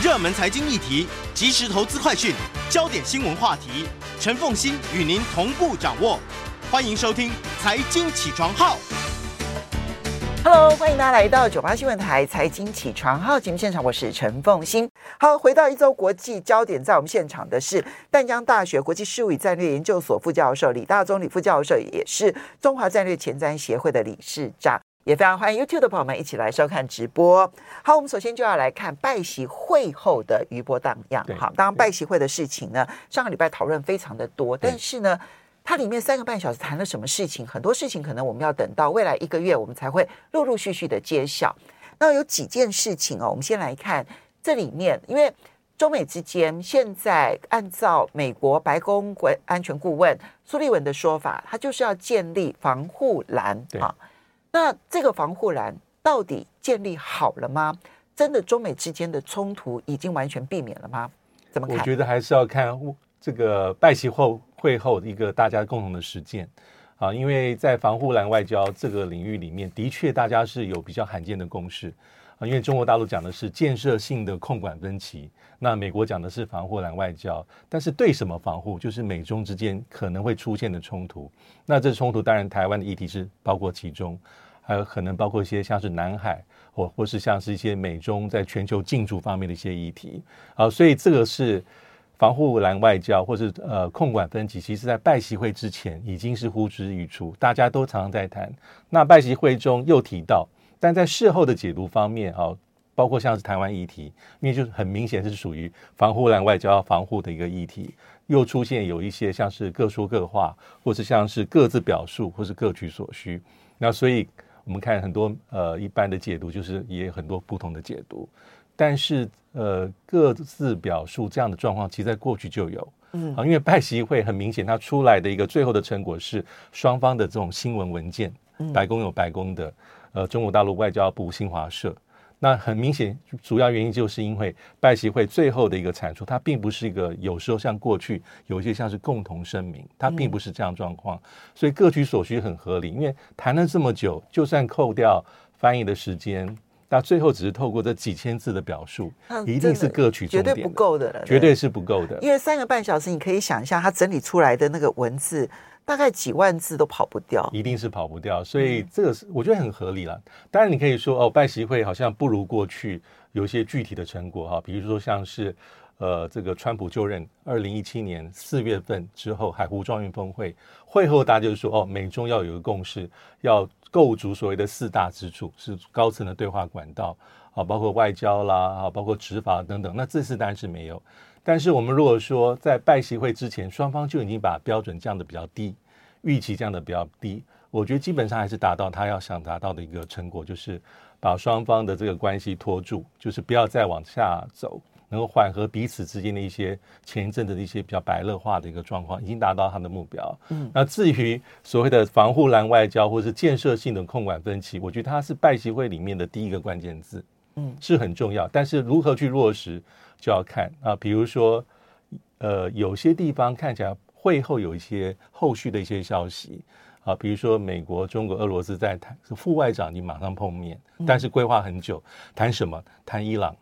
热门财经议题、即时投资快讯、焦点新闻话题，陈凤馨与您同步掌握。欢迎收听《财经起床号》。Hello，欢迎大家来到九八新闻台《财经起床号》节目现场，我是陈凤馨。好，回到一周国际焦点，在我们现场的是淡江大学国际事务与战略研究所副教授李大宗李副教授，也是中华战略前瞻协会的理事长。也非常欢迎 YouTube 的朋友们一起来收看直播。好，我们首先就要来看拜习会后的余波荡漾。好，当然拜习会的事情呢，上个礼拜讨论非常的多，但是呢，它里面三个半小时谈了什么事情？很多事情可能我们要等到未来一个月，我们才会陆陆续续的揭晓。那有几件事情哦，我们先来看这里面，因为中美之间现在按照美国白宫国安全顾问苏利文的说法，他就是要建立防护栏啊。那这个防护栏到底建立好了吗？真的中美之间的冲突已经完全避免了吗？怎么看？我觉得还是要看这个拜席后会后一个大家共同的实践啊，因为在防护栏外交这个领域里面，的确大家是有比较罕见的共识啊。因为中国大陆讲的是建设性的控管分歧，那美国讲的是防护栏外交，但是对什么防护？就是美中之间可能会出现的冲突。那这冲突当然台湾的议题是包括其中。还有可能包括一些像是南海，或或是像是一些美中在全球竞逐方面的一些议题，好，所以这个是防护栏外交，或是呃控管分歧，其实在拜习会之前已经是呼之欲出，大家都常常在谈。那拜习会中又提到，但在事后的解读方面，啊，包括像是台湾议题，因为就是很明显是属于防护栏外交防护的一个议题，又出现有一些像是各说各话，或是像是各自表述，或是各取所需，那所以。我们看很多呃一般的解读，就是也有很多不同的解读，但是呃各自表述这样的状况，其实在过去就有，嗯，啊，因为拜习会很明显，它出来的一个最后的成果是双方的这种新闻文件，白宫有白宫的，呃，中国大陆外交部新华社。那很明显，主要原因就是因为拜习会最后的一个产出，它并不是一个有时候像过去有一些像是共同声明，它并不是这样状况，所以各取所需很合理。因为谈了这么久，就算扣掉翻译的时间，那最后只是透过这几千字的表述，一定是各取，绝对不够的了，绝对是不够的。因为三个半小时，你可以想一下他整理出来的那个文字。大概几万字都跑不掉，一定是跑不掉，所以这个是我觉得很合理了。当然，你可以说哦，拜习会好像不如过去有一些具体的成果哈，比如说像是呃这个川普就任二零一七年四月份之后海湖庄园峰会会后，大家就是说哦，美中要有一个共识，要构筑所谓的四大支柱，是高层的对话管道啊，包括外交啦啊，包括执法等等。那这次当然是没有。但是我们如果说在拜习会之前，双方就已经把标准降得比较低，预期降得比较低，我觉得基本上还是达到他要想达到的一个成果，就是把双方的这个关系拖住，就是不要再往下走，能够缓和彼此之间的一些前一阵子的一些比较白热化的一个状况，已经达到他的目标。嗯，那至于所谓的防护栏外交或是建设性的控管分歧，我觉得它是拜习会里面的第一个关键字，嗯，是很重要。但是如何去落实？就要看。啊，比如说，呃，有些地方看起来会后有一些后续的一些消息。啊，比如说美国、中国、俄罗斯在谈，副外长你马上碰面，但是规划很久，谈什么？谈伊朗，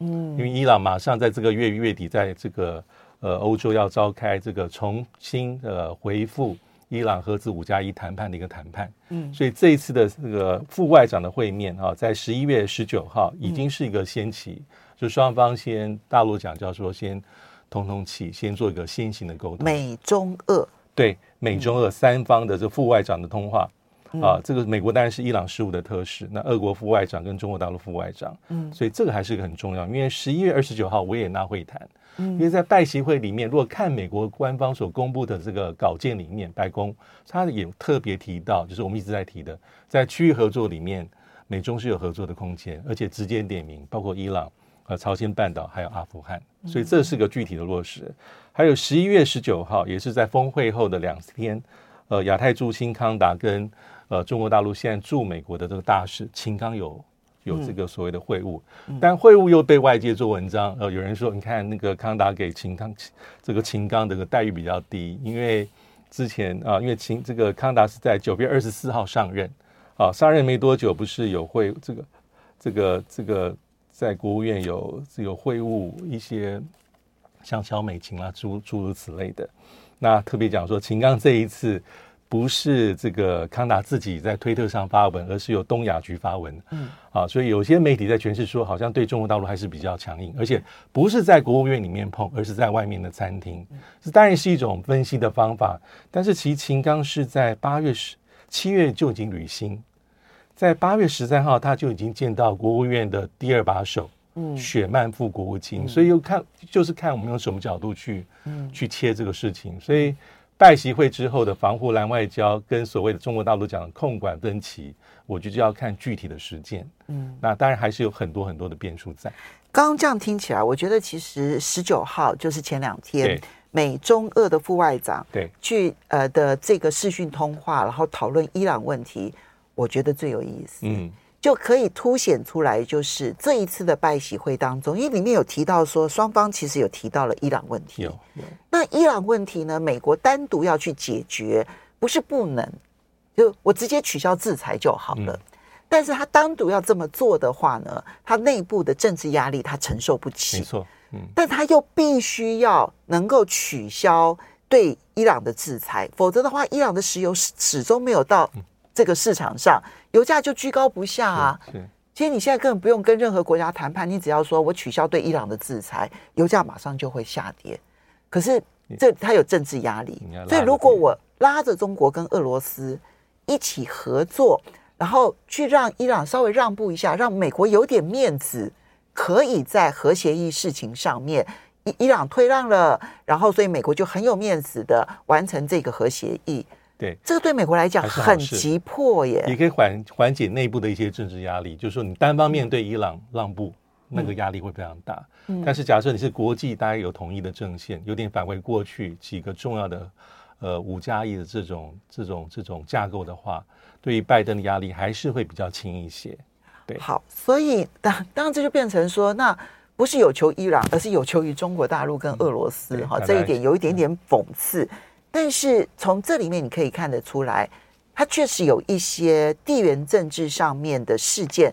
嗯，因为伊朗马上在这个月月底，在这个呃欧洲要召开这个重新呃回复伊朗核子五加一谈判的一个谈判，嗯，所以这一次的这个副外长的会面啊，在十一月十九号已经是一个先期。就双方先，大陆讲叫说先通通气，先做一个先行的沟通。美中俄对美中俄三方的这副外长的通话、嗯、啊，这个美国当然是伊朗事务的特使，那俄国副外长跟中国大陆副外长，嗯，所以这个还是个很重要。因为十一月二十九号维也纳会谈，嗯，因为在拜习会里面，如果看美国官方所公布的这个稿件里面，白宫他也特别提到，就是我们一直在提的，在区域合作里面，美中是有合作的空间，而且直接点名，包括伊朗。呃，朝鲜半岛还有阿富汗，所以这是个具体的落实。还有十一月十九号，也是在峰会后的两天，呃，亚太驻新康达跟呃中国大陆现在驻美国的这个大使秦刚有有这个所谓的会晤，但会晤又被外界做文章，呃，有人说你看那个康达给秦刚这个秦刚这个待遇比较低，因为之前啊，因为秦这个康达是在九月二十四号上任，啊，上任没多久不是有会这个这个这个。在国务院有有会晤一些像小美琴啊，诸诸如此类的。那特别讲说，秦刚这一次。不是这个康达自己在推特上发文，而是由东亚局发文。嗯，啊，所以有些媒体在诠释说，好像对中国大陆还是比较强硬，而且不是在国务院里面碰，而是在外面的餐厅。这当然是一种分析的方法，但是其实秦刚是在八月十七月就已经履新，在八月十三号他就已经见到国务院的第二把手，嗯，雪曼副国务卿。所以又看就是看我们用什么角度去，嗯，去切这个事情，所以。拜习会之后的防护栏外交跟所谓的中国大陆讲的控管分歧，我觉得就要看具体的实践。嗯，那当然还是有很多很多的变数在。刚刚这样听起来，我觉得其实十九号就是前两天，美中俄的副外长对去呃的这个视讯通话，然后讨论伊朗问题，我觉得最有意思。嗯。就可以凸显出来，就是这一次的拜习会当中，因为里面有提到说，双方其实有提到了伊朗问题。有，有。那伊朗问题呢，美国单独要去解决，不是不能，就我直接取消制裁就好了。嗯。但是他单独要这么做的话呢，他内部的政治压力他承受不起。没错。嗯。但他又必须要能够取消对伊朗的制裁，否则的话，伊朗的石油始始终没有到。这个市场上油价就居高不下啊！其实你现在根本不用跟任何国家谈判，你只要说我取消对伊朗的制裁，油价马上就会下跌。可是这它有政治压力，所以如果我拉着中国跟俄罗斯一起合作，然后去让伊朗稍微让步一下，让美国有点面子，可以在核协议事情上面，伊伊朗退让了，然后所以美国就很有面子的完成这个核协议。对，这个对美国来讲很急迫耶，也可以缓缓解内部的一些政治压力。就是说，你单方面对伊朗让步，嗯、那个压力会非常大。嗯、但是，假设你是国际大家有统一的阵线，有点返回过去几个重要的呃五加一的这种这种这种架构的话，对于拜登的压力还是会比较轻一些。对，好，所以当当然这就变成说，那不是有求伊朗，而是有求于中国大陆跟俄罗斯。哈、嗯，这一点有一点点讽刺。嗯但是从这里面你可以看得出来，它确实有一些地缘政治上面的事件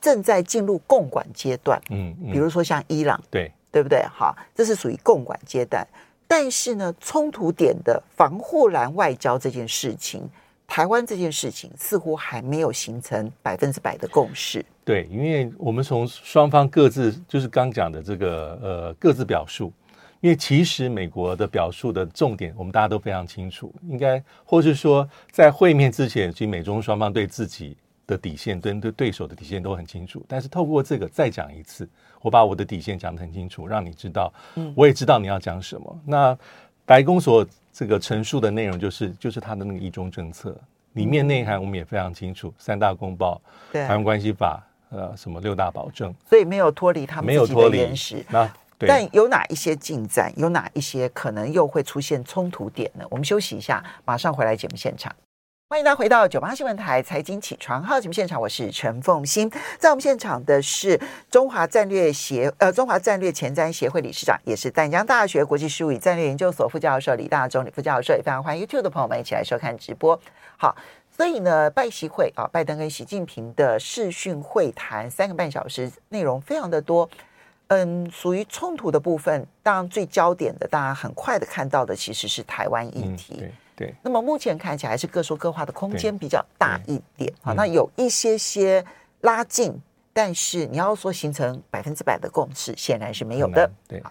正在进入共管阶段。嗯，比如说像伊朗，对对不对？好，这是属于共管阶段。但是呢，冲突点的防护栏外交这件事情，台湾这件事情似乎还没有形成百分之百的共识。对，因为我们从双方各自就是刚讲的这个呃各自表述。因为其实美国的表述的重点，我们大家都非常清楚。应该，或是说，在会面之前，其实美中双方对自己的底线、对对对手的底线都很清楚。但是透过这个再讲一次，我把我的底线讲得很清楚，让你知道，我也知道你要讲什么。嗯、那白宫所这个陈述的内容，就是就是他的那个一中政策里面内涵，我们也非常清楚。三大公报、台湾关系法，呃，什么六大保证，所以没有脱离他们自己的言行。那但有哪一些进展？有哪一些可能又会出现冲突点呢？我们休息一下，马上回来节目现场。欢迎大家回到九八新闻台财经起床号节目现场，我是陈凤欣。在我们现场的是中华战略协呃中华战略前瞻协会理事长，也是淡江大学国际事务与战略研究所副教授李大中李副教授，也非常欢迎 YouTube 的朋友们一起来收看直播。好，所以呢，拜习会啊，拜登跟习近平的视讯会谈三个半小时，内容非常的多。嗯，属于冲突的部分，当然最焦点的，大家很快的看到的，其实是台湾议题。嗯、对，对。那么目前看起来是各说各话的空间比较大一点。好，那有一些些拉近，但是你要说形成百分之百的共识，显然是没有的。对。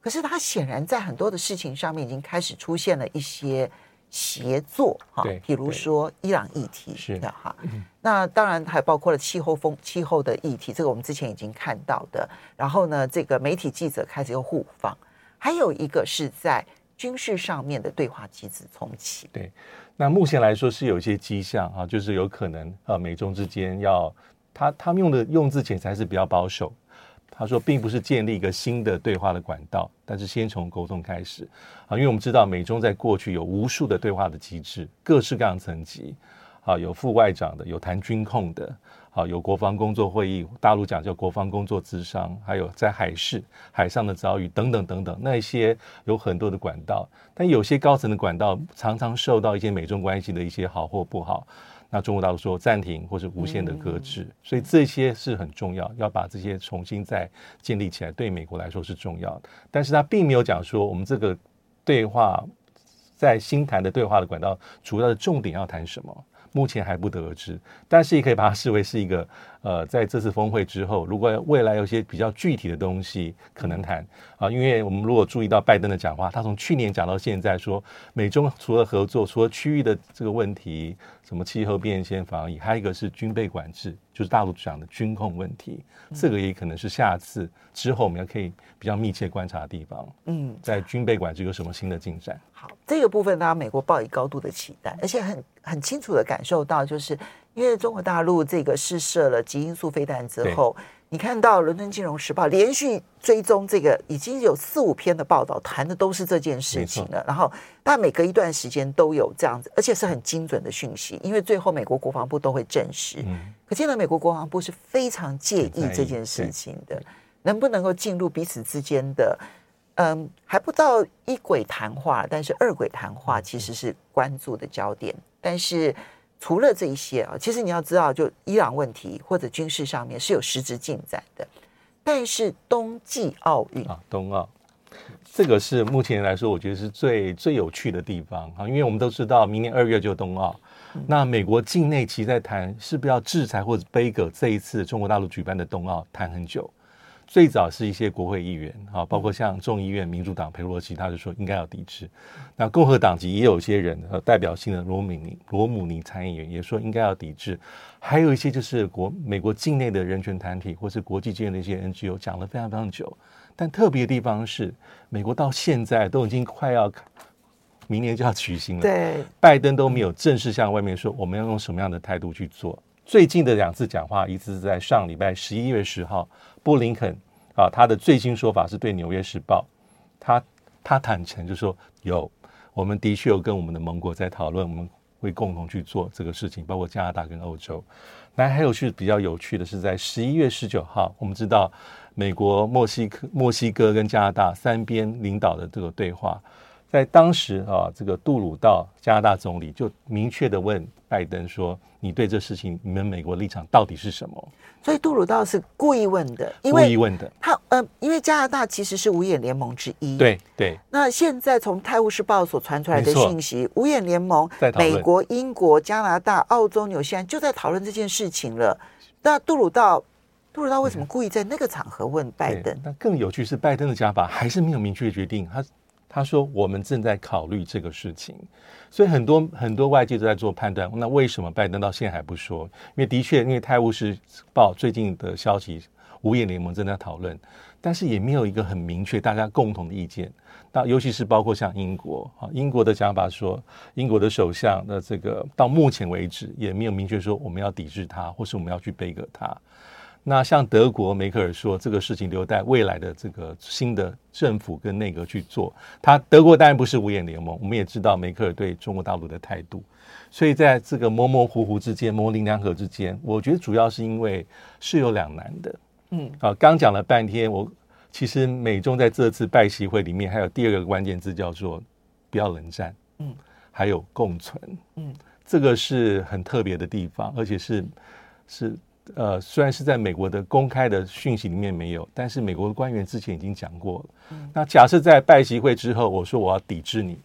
可是它显然在很多的事情上面已经开始出现了一些。协作哈，比如说伊朗议题是的哈，那当然还包括了气候风气候的议题，这个我们之前已经看到的。然后呢，这个媒体记者开始又互访，还有一个是在军事上面的对话机制重启。对，那目前来说是有一些迹象啊，就是有可能呃，美中之间要他他们用的用字遣词还是比较保守。他说，并不是建立一个新的对话的管道，但是先从沟通开始。啊，因为我们知道美中在过去有无数的对话的机制，各式各样层级。啊，有副外长的，有谈军控的，啊，有国防工作会议，大陆讲叫国防工作咨商，还有在海事、海上的遭遇等等等等，那些有很多的管道，但有些高层的管道常常受到一些美中关系的一些好或不好。那中国大陆说暂停或是无限的搁置，所以这些是很重要，要把这些重新再建立起来，对美国来说是重要的。但是他并没有讲说我们这个对话在新谈的对话的管道主要的重点要谈什么。目前还不得而知，但是也可以把它视为是一个，呃，在这次峰会之后，如果未来有些比较具体的东西可能谈啊，因为我们如果注意到拜登的讲话，他从去年讲到现在说，美中除了合作，除了区域的这个问题，什么气候变迁防疫，还有一个是军备管制，就是大陆讲的军控问题，这个也可能是下次之后我们要可以比较密切观察的地方。嗯，在军备管制有什么新的进展？好，这个部分大家美国抱以高度的期待，而且很很清楚的感受到，就是因为中国大陆这个试射了极音速飞弹之后，你看到《伦敦金融时报》连续追踪这个，已经有四五篇的报道谈的都是这件事情了。然后，但每隔一段时间都有这样子，而且是很精准的讯息，因为最后美国国防部都会证实。嗯，可见得美国国防部是非常介意这件事情的，能不能够进入彼此之间的。嗯，还不到一轨谈话，但是二轨谈话其实是关注的焦点。但是除了这一些啊，其实你要知道，就伊朗问题或者军事上面是有实质进展的。但是冬季奥运啊，冬奥这个是目前来说，我觉得是最最有趣的地方啊，因为我们都知道明年二月就冬奥，嗯，那美国境内其实在谈是不是要制裁或者杯葛这一次中国大陆举办的冬奥，谈很久。最早是一些国会议员啊，包括像众议院民主党佩洛西，他就说应该要抵制。那共和党籍也有一些人，呃，代表性的罗姆尼罗姆尼参议员也说应该要抵制。还有一些就是国美国境内的人权团体或是国际间的一些 NGO 讲了非常非常久。但特别的地方是，美国到现在都已经快要明年就要举行了，对，拜登都没有正式向外面说我们要用什么样的态度去做。最近的两次讲话，一次是在上礼拜十一月十号。布林肯啊，他的最新说法是对《纽约时报》，他他坦诚就说有，我们的确有跟我们的盟国在讨论，我们会共同去做这个事情，包括加拿大跟欧洲。那还有是比较有趣的是，在十一月十九号，我们知道美国、墨西哥、墨西哥跟加拿大三边领导的这个对话。在当时啊，这个杜鲁道加拿大总理就明确的问拜登说：“你对这事情，你们美国立场到底是什么？”所以杜鲁道是故意问的，因为故意问的。他呃，因为加拿大其实是五眼联盟之一。对对。那现在从《泰晤士报》所传出来的信息，五眼联盟，美国、英国、加拿大、澳洲、纽西兰就在讨论这件事情了。那杜鲁道，杜鲁道为什么故意在那个场合问拜登？那更有趣是，拜登的讲法还是没有明确决定他。他说：“我们正在考虑这个事情，所以很多很多外界都在做判断。那为什么拜登到现在还不说？因为的确，因为《泰晤士报》最近的消息，五眼联盟正在讨论，但是也没有一个很明确大家共同的意见。那尤其是包括像英国啊，英国的想法说，英国的首相的这个到目前为止也没有明确说我们要抵制他，或是我们要去背个他。”那像德国梅克尔说，这个事情留待未来的这个新的政府跟内阁去做。他德国当然不是五眼联盟，我们也知道梅克尔对中国大陆的态度。所以在这个模模糊糊之间，模棱两可之间，我觉得主要是因为是有两难的。嗯，啊，刚讲了半天，我其实美中在这次拜习会里面还有第二个关键字叫做不要冷战，嗯，还有共存，嗯，这个是很特别的地方，而且是是。呃，虽然是在美国的公开的讯息里面没有，但是美国的官员之前已经讲过了。嗯、那假设在拜习会之后，我说我要抵制你，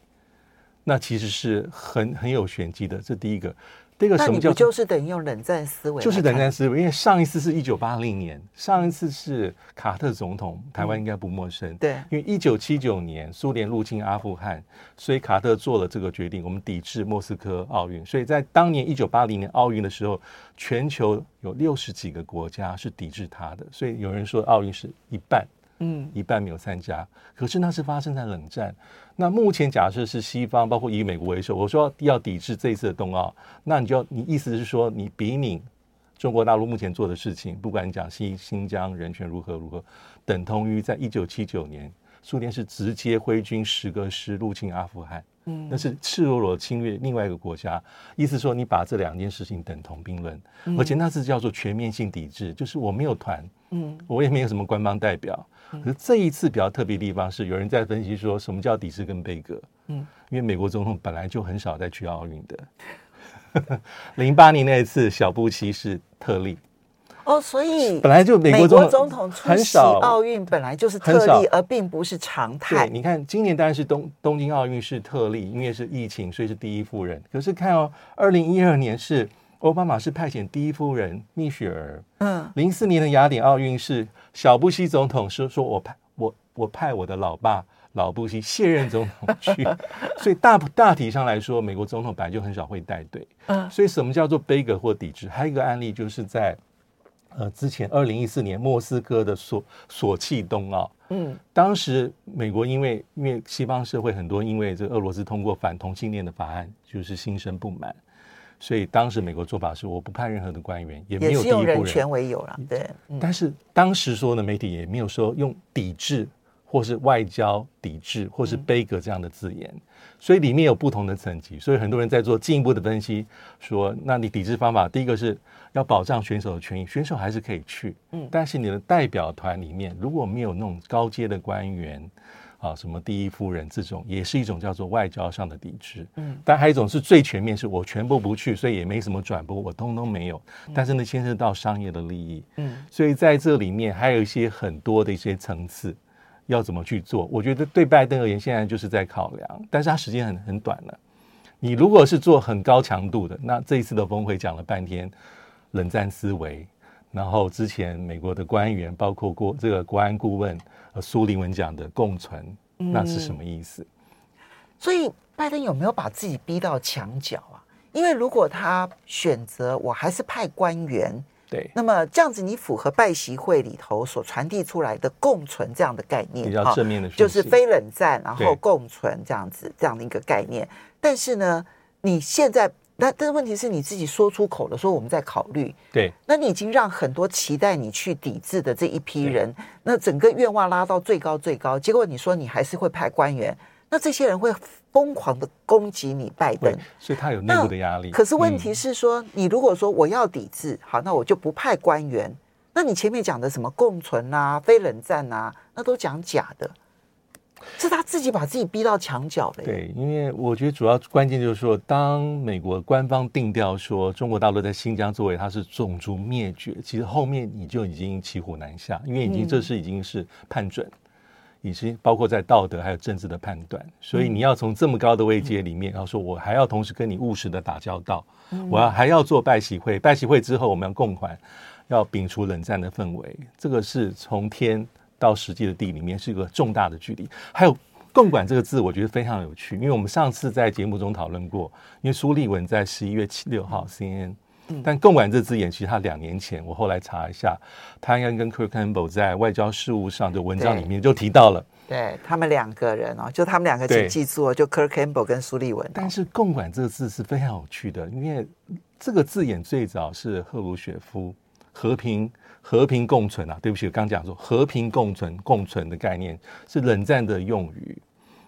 那其实是很很有玄机的。这第一个。这个什么叫？就是等于用冷战思维，就是冷战思维。因为上一次是一九八零年，上一次是卡特总统，台湾应该不陌生。对，因为一九七九年苏联入侵阿富汗，所以卡特做了这个决定，我们抵制莫斯科奥运。所以在当年一九八零年奥运的时候，全球有六十几个国家是抵制他的，所以有人说奥运是一半。嗯，一半没有参加，可是那是发生在冷战。那目前假设是西方，包括以美国为首，我说要抵制这一次的冬奥，那你就要，你意思是说，你比拟中国大陆目前做的事情，不管你讲新新疆人权如何如何，等同于在一九七九年，苏联是直接挥军十个师入侵阿富汗。嗯，那是赤裸裸侵略另外一个国家，意思说你把这两件事情等同并论，而且那是叫做全面性抵制，就是我没有团，嗯，我也没有什么官方代表。可是这一次比较特别的地方是，有人在分析说什么叫抵制跟杯葛，嗯，因为美国总统本来就很少再去奥运的，零八年那一次小布希是特例。哦，所以本来就美国总统出席奥运本来就是特例，而并不是常态。对，你看今年当然是东东京奥运是特例，因为是疫情，所以是第一夫人。可是看哦，二零一二年是奥巴马是派遣第一夫人蜜雪儿，嗯，零四年的雅典奥运是小布希总统说说我派我我派我的老爸老布希卸任总统去，所以大大体上来说，美国总统本来就很少会带队，嗯，所以什么叫做杯葛或抵制？还有一个案例就是在。呃，之前二零一四年莫斯科的索索契冬奥，嗯，当时美国因为因为西方社会很多因为这个俄罗斯通过反同性恋的法案，就是心生不满，所以当时美国做法是我不派任何的官员，也没有第一夫人，人权为由了，对。嗯、但是当时说的媒体也没有说用抵制或是外交抵制或是杯葛这样的字眼，嗯、所以里面有不同的层级，所以很多人在做进一步的分析，说那你抵制方法，第一个是。要保障选手的权益，选手还是可以去，嗯，但是你的代表团里面如果没有那种高阶的官员啊，什么第一夫人这种，也是一种叫做外交上的抵制，嗯，但还有一种是最全面，是我全部不去，所以也没什么转播，我通通没有，但是呢，牵涉到商业的利益，嗯，所以在这里面还有一些很多的一些层次要怎么去做，我觉得对拜登而言，现在就是在考量，但是他时间很很短了，你如果是做很高强度的，那这一次的峰会讲了半天。冷战思维，然后之前美国的官员，包括国这个国安顾问苏林文讲的共存，那是什么意思？嗯，所以拜登有没有把自己逼到墙角啊？因为如果他选择我还是派官员，对，那么这样子你符合拜习会里头所传递出来的共存这样的概念，比较正面的，就是非冷战，然后共存这样子这样的一个概念。但是呢，你现在。那但是问题是你自己说出口了，说我们在考虑。对，那你已经让很多期待你去抵制的这一批人，那整个愿望拉到最高最高，结果你说你还是会派官员，那这些人会疯狂的攻击你拜登，所以他有内部的压力。可是问题是说，你如果说我要抵制，好，那我就不派官员，那你前面讲的什么共存啊、非冷战啊，那都讲假的。是他自己把自己逼到墙角的。对，因为我觉得主要关键就是说，当美国官方定调说中国大陆在新疆作为它是种族灭绝，其实后面你就已经骑虎难下，因为已经这是已经是判准，已经包括在道德还有政治的判断，所以你要从这么高的位阶里面，然后说我还要同时跟你务实的打交道，我要还要做拜习会，拜习会之后我们要共款，要摒除冷战的氛围，这个是从天。到实际的地里面是一个重大的距离，还有“共管”这个字，我觉得非常有趣，因为我们上次在节目中讨论过，因为苏立文在十一月七六号 CNN，但“共管”这字眼其实他两年前，我后来查一下，他应该跟 Kirk Campbell 在外交事务上的文章里面就提到了，对，他们两个人哦，就他们两个请记住哦，就 Kirk Campbell 跟苏立文。但是“共管”这个字是非常有趣的，因为这个字眼最早是赫鲁雪夫和平。和平共存啊，对不起，我刚讲说和平共存、共存的概念是冷战的用语。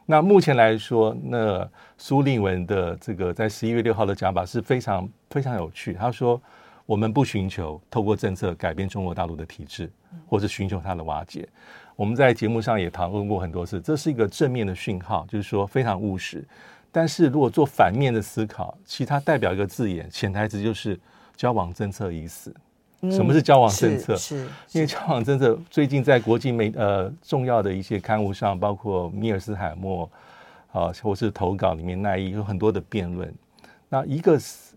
那目前来说，那苏立文的这个在十一月六号的讲法是非常非常有趣。他说：“我们不寻求透过政策改变中国大陆的体制，或是寻求它的瓦解。我们在节目上也讨论过很多次，这是一个正面的讯号，就是说非常务实。但是如果做反面的思考，其他代表一个字眼，潜台词就是交往政策已死。”什么是交往政策？是，因为交往政策最近在国际媒呃重要的一些刊物上，包括米尔斯海默啊，或是投稿里面那一有很多的辩论。那一个是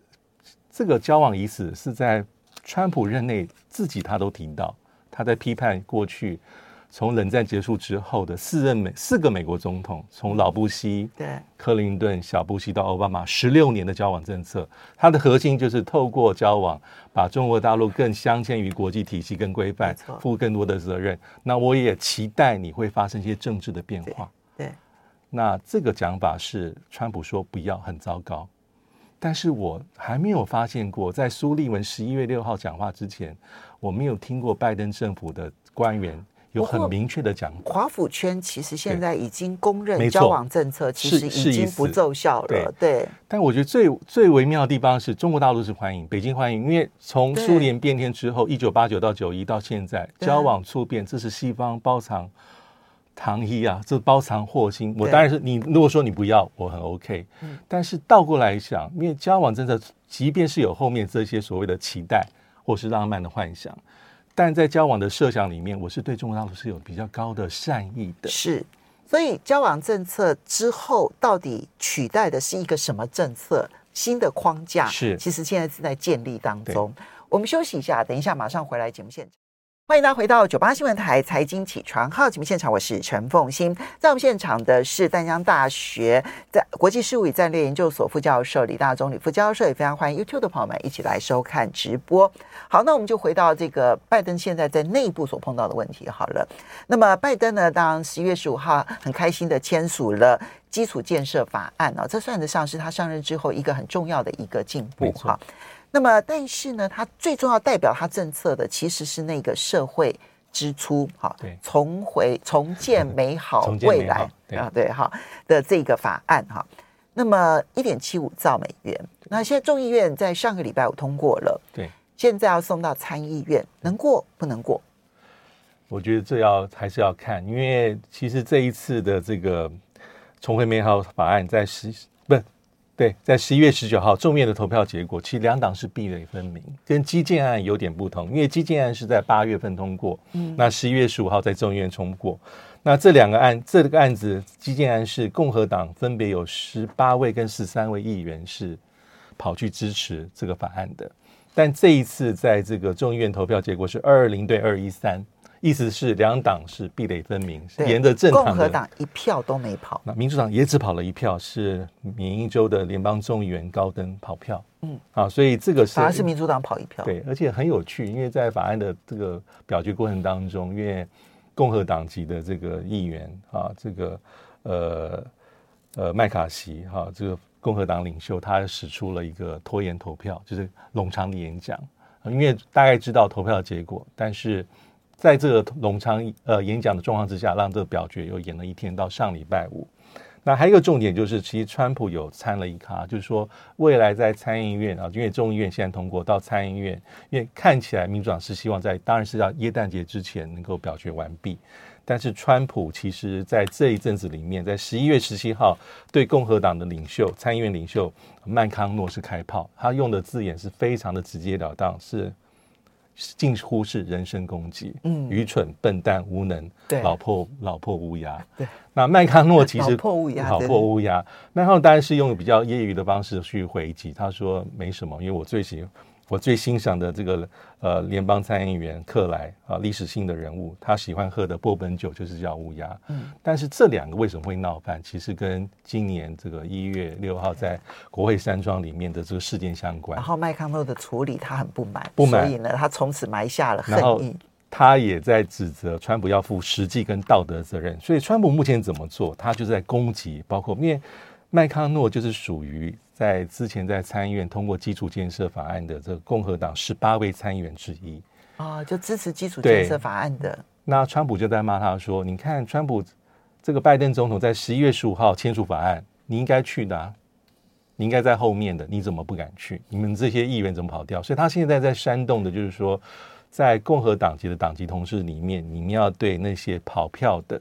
这个交往已死，是在川普任内自己他都提到，他在批判过去。从冷战结束之后的四任美四个美国总统，从老布希、对克林顿、小布希到奥巴马，十六年的交往政策，它的核心就是透过交往，把中国大陆更镶嵌于国际体系跟规范，负更多的责任。那我也期待你会发生一些政治的变化。对，那这个讲法是川普说不要，很糟糕。但是我还没有发现过，在苏利文十一月六号讲话之前，我没有听过拜登政府的官员。有很明确的讲，华府圈其实现在已经公认交往政策其实已经不奏效了。对，对，但我觉得最最微妙的地方是中国大陆是欢迎，北京欢迎，因为从苏联变天之后，一九八九到九一到现在，交往促变，这是西方包藏糖衣啊，这包藏祸心。我当然是你，如果说你不要，我很 OK。但是倒过来想，因为交往政策即便是有后面这些所谓的期待或是浪漫的幻想，但在交往的设想里面，我是对中国大陆是有比较高的善意的。是，所以交往政策之后，到底取代的是一个什么政策？新的框架是，其实现在是在建立当中。我们休息一下，等一下马上回来节目现场。欢迎大家回到九八新闻台财经起床号节目现场，我是陈凤欣。在我们现场的是淡江大学在国际事务与战略研究所副教授李大中李副教授，也非常欢迎 YouTube 的朋友们一起来收看直播。好，那我们就回到这个拜登现在在内部所碰到的问题。好了，那么拜登呢，当十一月十五号很开心的签署了基础建设法案哦，这算得上是他上任之后一个很重要的一个进步哈。那么，但是呢，它最重要代表它政策的其实是那个社会支出，哈，对，重回 重建美好未来啊，对哈的这个法案哈。那么一点七五兆美元，那现在众议院在上个礼拜五通过了，对，现在要送到参议院，能过不能过？我觉得这要还是要看，因为其实这一次的这个重回美好法案在实。对，在十一月十九号众院的投票结果，其实两党是壁垒分明，跟基建案有点不同。因为基建案是在八月份通过，嗯，那十一月十五号在众院通过。那这两个案，这个案子基建案是共和党分别有十八位跟十三位议员是跑去支持这个法案的，但这一次在这个众议院投票结果是二二零对二一三。意思是两党是壁垒分明，沿着正。共和党一票都没跑，那民主党也只跑了一票，是缅因州的联邦众议员高登跑票。嗯，啊，所以这个是反而是民主党跑一票。对，而且很有趣，因为在法案的这个表决过程当中，因为共和党籍的这个议员啊，这个呃呃麦卡锡哈，这个共和党领袖，他使出了一个拖延投票，就是冗长的演讲，因为大概知道投票的结果，但是。在这个冗长呃演讲的状况之下，让这个表决又延了一天到上礼拜五。那还有一个重点就是，其实川普有参了一咖，就是说未来在参议院啊，因为众议院现在通过到参议院，因为看起来民主党是希望在当然是要耶诞节之前能够表决完毕。但是川普其实在这一阵子里面，在十一月十七号对共和党的领袖参议院领袖曼康诺是开炮，他用的字眼是非常的直截了当，是。近乎是人身攻击，嗯，愚蠢、笨蛋、无能，对，老破老破乌鸦，对。那麦康诺其实老破乌鸦，老破乌鸦。麦康诺当然是用比较业余的方式去回击，他说没什么，因为我最喜欢。我最欣赏的这个呃联邦参议员克莱啊，历史性的人物，他喜欢喝的波本酒就是叫乌鸦。嗯，但是这两个为什么会闹翻？其实跟今年这个一月六号在国会山庄里面的这个事件相关。然后麦康诺的处理他很不满，不满，所以呢，他从此埋下了恨意。他也在指责川普要负实际跟道德责任。所以川普目前怎么做？他就在攻击，包括因为麦康诺就是属于。在之前在参议院通过基础建设法案的这个共和党十八位参议员之一啊，就支持基础建设法案的。那川普就在骂他说：“你看，川普这个拜登总统在十一月十五号签署法案，你应该去的啊，你应该在后面的，你怎么不敢去？你们这些议员怎么跑掉？所以他现在在煽动的就是说，在共和党籍的党籍同事里面，你们要对那些跑票的。”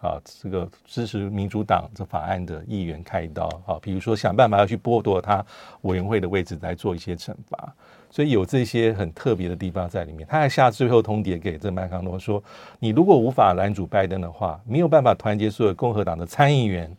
啊，这个支持民主党这法案的议员开刀啊，比如说想办法要去剥夺他委员会的位置来做一些惩罚，所以有这些很特别的地方在里面。他还下最后通牒给这麦康诺说：“你如果无法拦阻拜登的话，没有办法团结所有共和党的参议员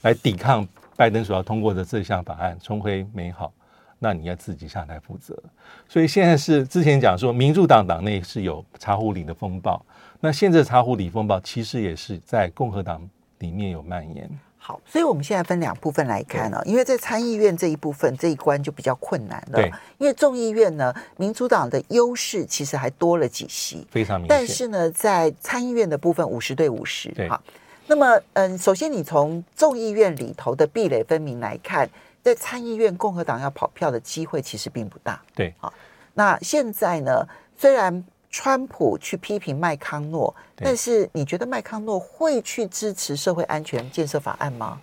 来抵抗拜登所要通过的这项法案，重回美好，那你要自己下台负责。”所以现在是之前讲说，民主党党内是有茶壶里的风暴。那现在茶壶里风暴其实也是在共和党里面有蔓延。好，所以我们现在分两部分来看呢、哦，因为在参议院这一部分这一关就比较困难了。对，因为众议院呢，民主党的优势其实还多了几席，非常明显。但是呢，在参议院的部分五十对五十。对。好，那么嗯，首先你从众议院里头的壁垒分明来看，在参议院共和党要跑票的机会其实并不大。对。好，那现在呢，虽然。川普去批评麦康诺，但是你觉得麦康诺会去支持社会安全建设法案吗？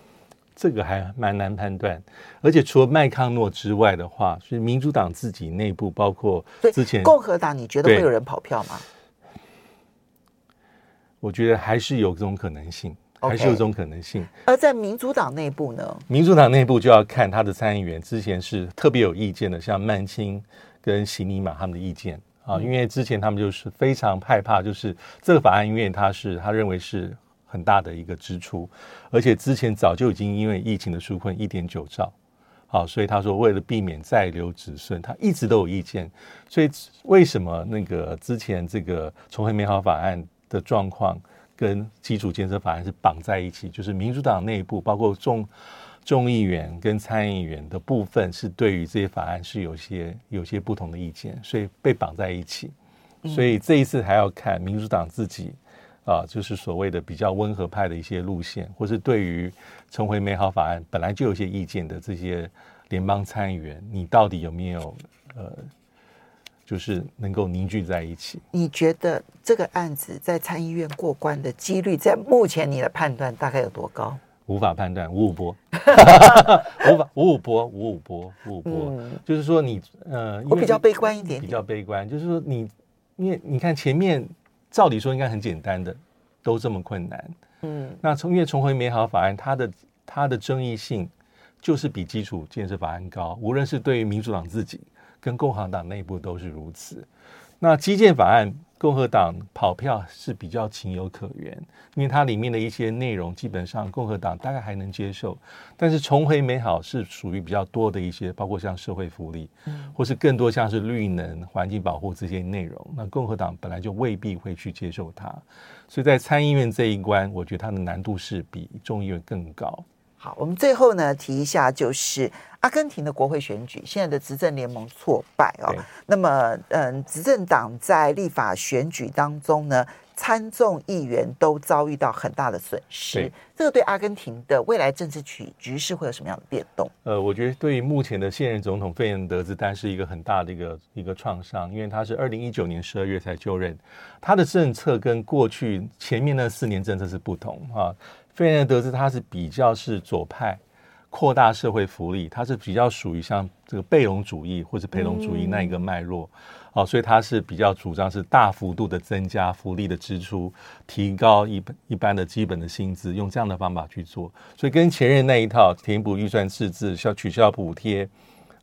这个还蛮难判断。而且除了麦康诺之外的话，是民主党自己内部，包括之前共和党，你觉得会有人跑票吗？我觉得还是有这种可能性。还是有这种可能性。而在民主党内部呢？民主党内部就要看他的参议员之前是特别有意见的，像曼青跟席尼玛他们的意见啊，因为之前他们就是非常害怕，就是这个法案，因为他是他认为是很大的一个支出，而且之前早就已经因为疫情的纾困一点九兆。好，所以他说，为了避免再留子孙，他一直都有意见。所以为什么那个之前这个重回美好法案的状况跟基础建设法案是绑在一起？就是民主党内部，包括众众议员跟参议员的部分，是对于这些法案是有些有些不同的意见，所以被绑在一起。所以这一次还要看民主党自己。啊，就是所谓的比较温和派的一些路线，或是对于重回美好法案本来就有些意见的这些联邦参议员，你到底有没有呃，就是能够凝聚在一起？你觉得这个案子在参议院过关的几率，在目前你的判断大概有多高？无法判断，五五波，无法五五波，五五波，五五波，嗯、就是说你呃，我比较悲观一点点，比较悲观，就是说你因为你看前面。照理说应该很简单的，都这么困难。嗯，那从因为重回美好法案，它的它的争议性就是比基础建设法案高，无论是对于民主党自己跟共和党内部都是如此。那基建法案，共和党跑票是比较情有可原，因为它里面的一些内容基本上共和党大概还能接受。但是重回美好是属于比较多的一些，包括像社会福利，或是更多像是绿能、环境保护这些内容，那共和党本来就未必会去接受它。所以在参议院这一关，我觉得它的难度是比众议院更高。好，我们最后呢提一下，就是阿根廷的国会选举，现在的执政联盟挫败哦。那么，嗯，执政党在立法选举当中呢，参众议员都遭遇到很大的损失。对这个对阿根廷的未来政治局局势会有什么样的变动？呃，我觉得对于目前的现任总统费尔南德兹，丹是一个很大的一个一个创伤，因为他是二零一九年十二月才就任，他的政策跟过去前面那四年政策是不同啊。费尔南德兹他是比较是左派，扩大社会福利，他是比较属于像这个贝隆主义或者培隆主义那一个脉络，哦、嗯，所以他是比较主张是大幅度的增加福利的支出，提高一一般的基本的薪资，用这样的方法去做，所以跟前任那一套填补预算赤字、需要取消补贴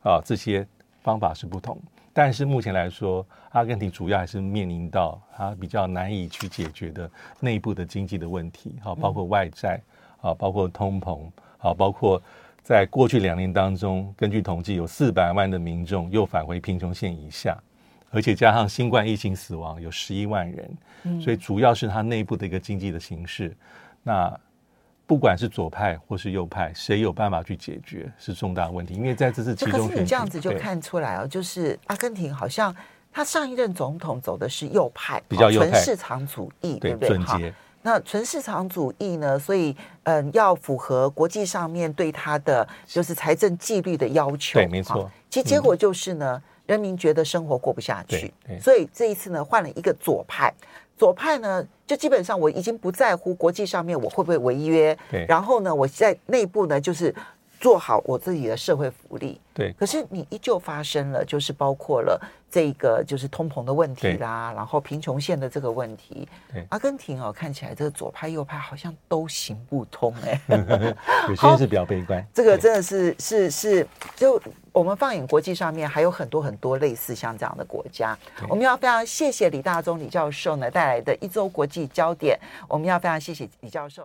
啊这些方法是不同。但是目前来说，阿根廷主要还是面临到它比较难以去解决的内部的经济的问题，好，包括外债，啊，包括通膨，好，包括在过去两年当中，根据统计，有四百万的民众又返回贫穷线以下，而且加上新冠疫情死亡有十一万人，所以主要是它内部的一个经济的形势。那不管是左派或是右派，谁有办法去解决是重大问题，因为在这次其中，可是你这样子就看出来哦，就是阿根廷好像他上一任总统走的是右派，比较右派，纯市场主义，对不对？好，那纯市场主义呢，所以嗯，要符合国际上面对他的就是财政纪律的要求，对，没错。其实结果就是呢，嗯、人民觉得生活过不下去，所以这一次呢，换了一个左派。左派呢，就基本上我已经不在乎国际上面我会不会违约，然后呢，我在内部呢，就是做好我自己的社会福利，对。可是你依旧发生了，就是包括了这个就是通膨的问题啦，然后贫穷线的这个问题。对。阿根廷哦，看起来这个左派右派好像都行不通哎，有些人是比较悲观。这个真的是是是就。我们放眼国际上面，还有很多很多类似像这样的国家。我们要非常谢谢李大中李教授呢带来的一周国际焦点。我们要非常谢谢李教授。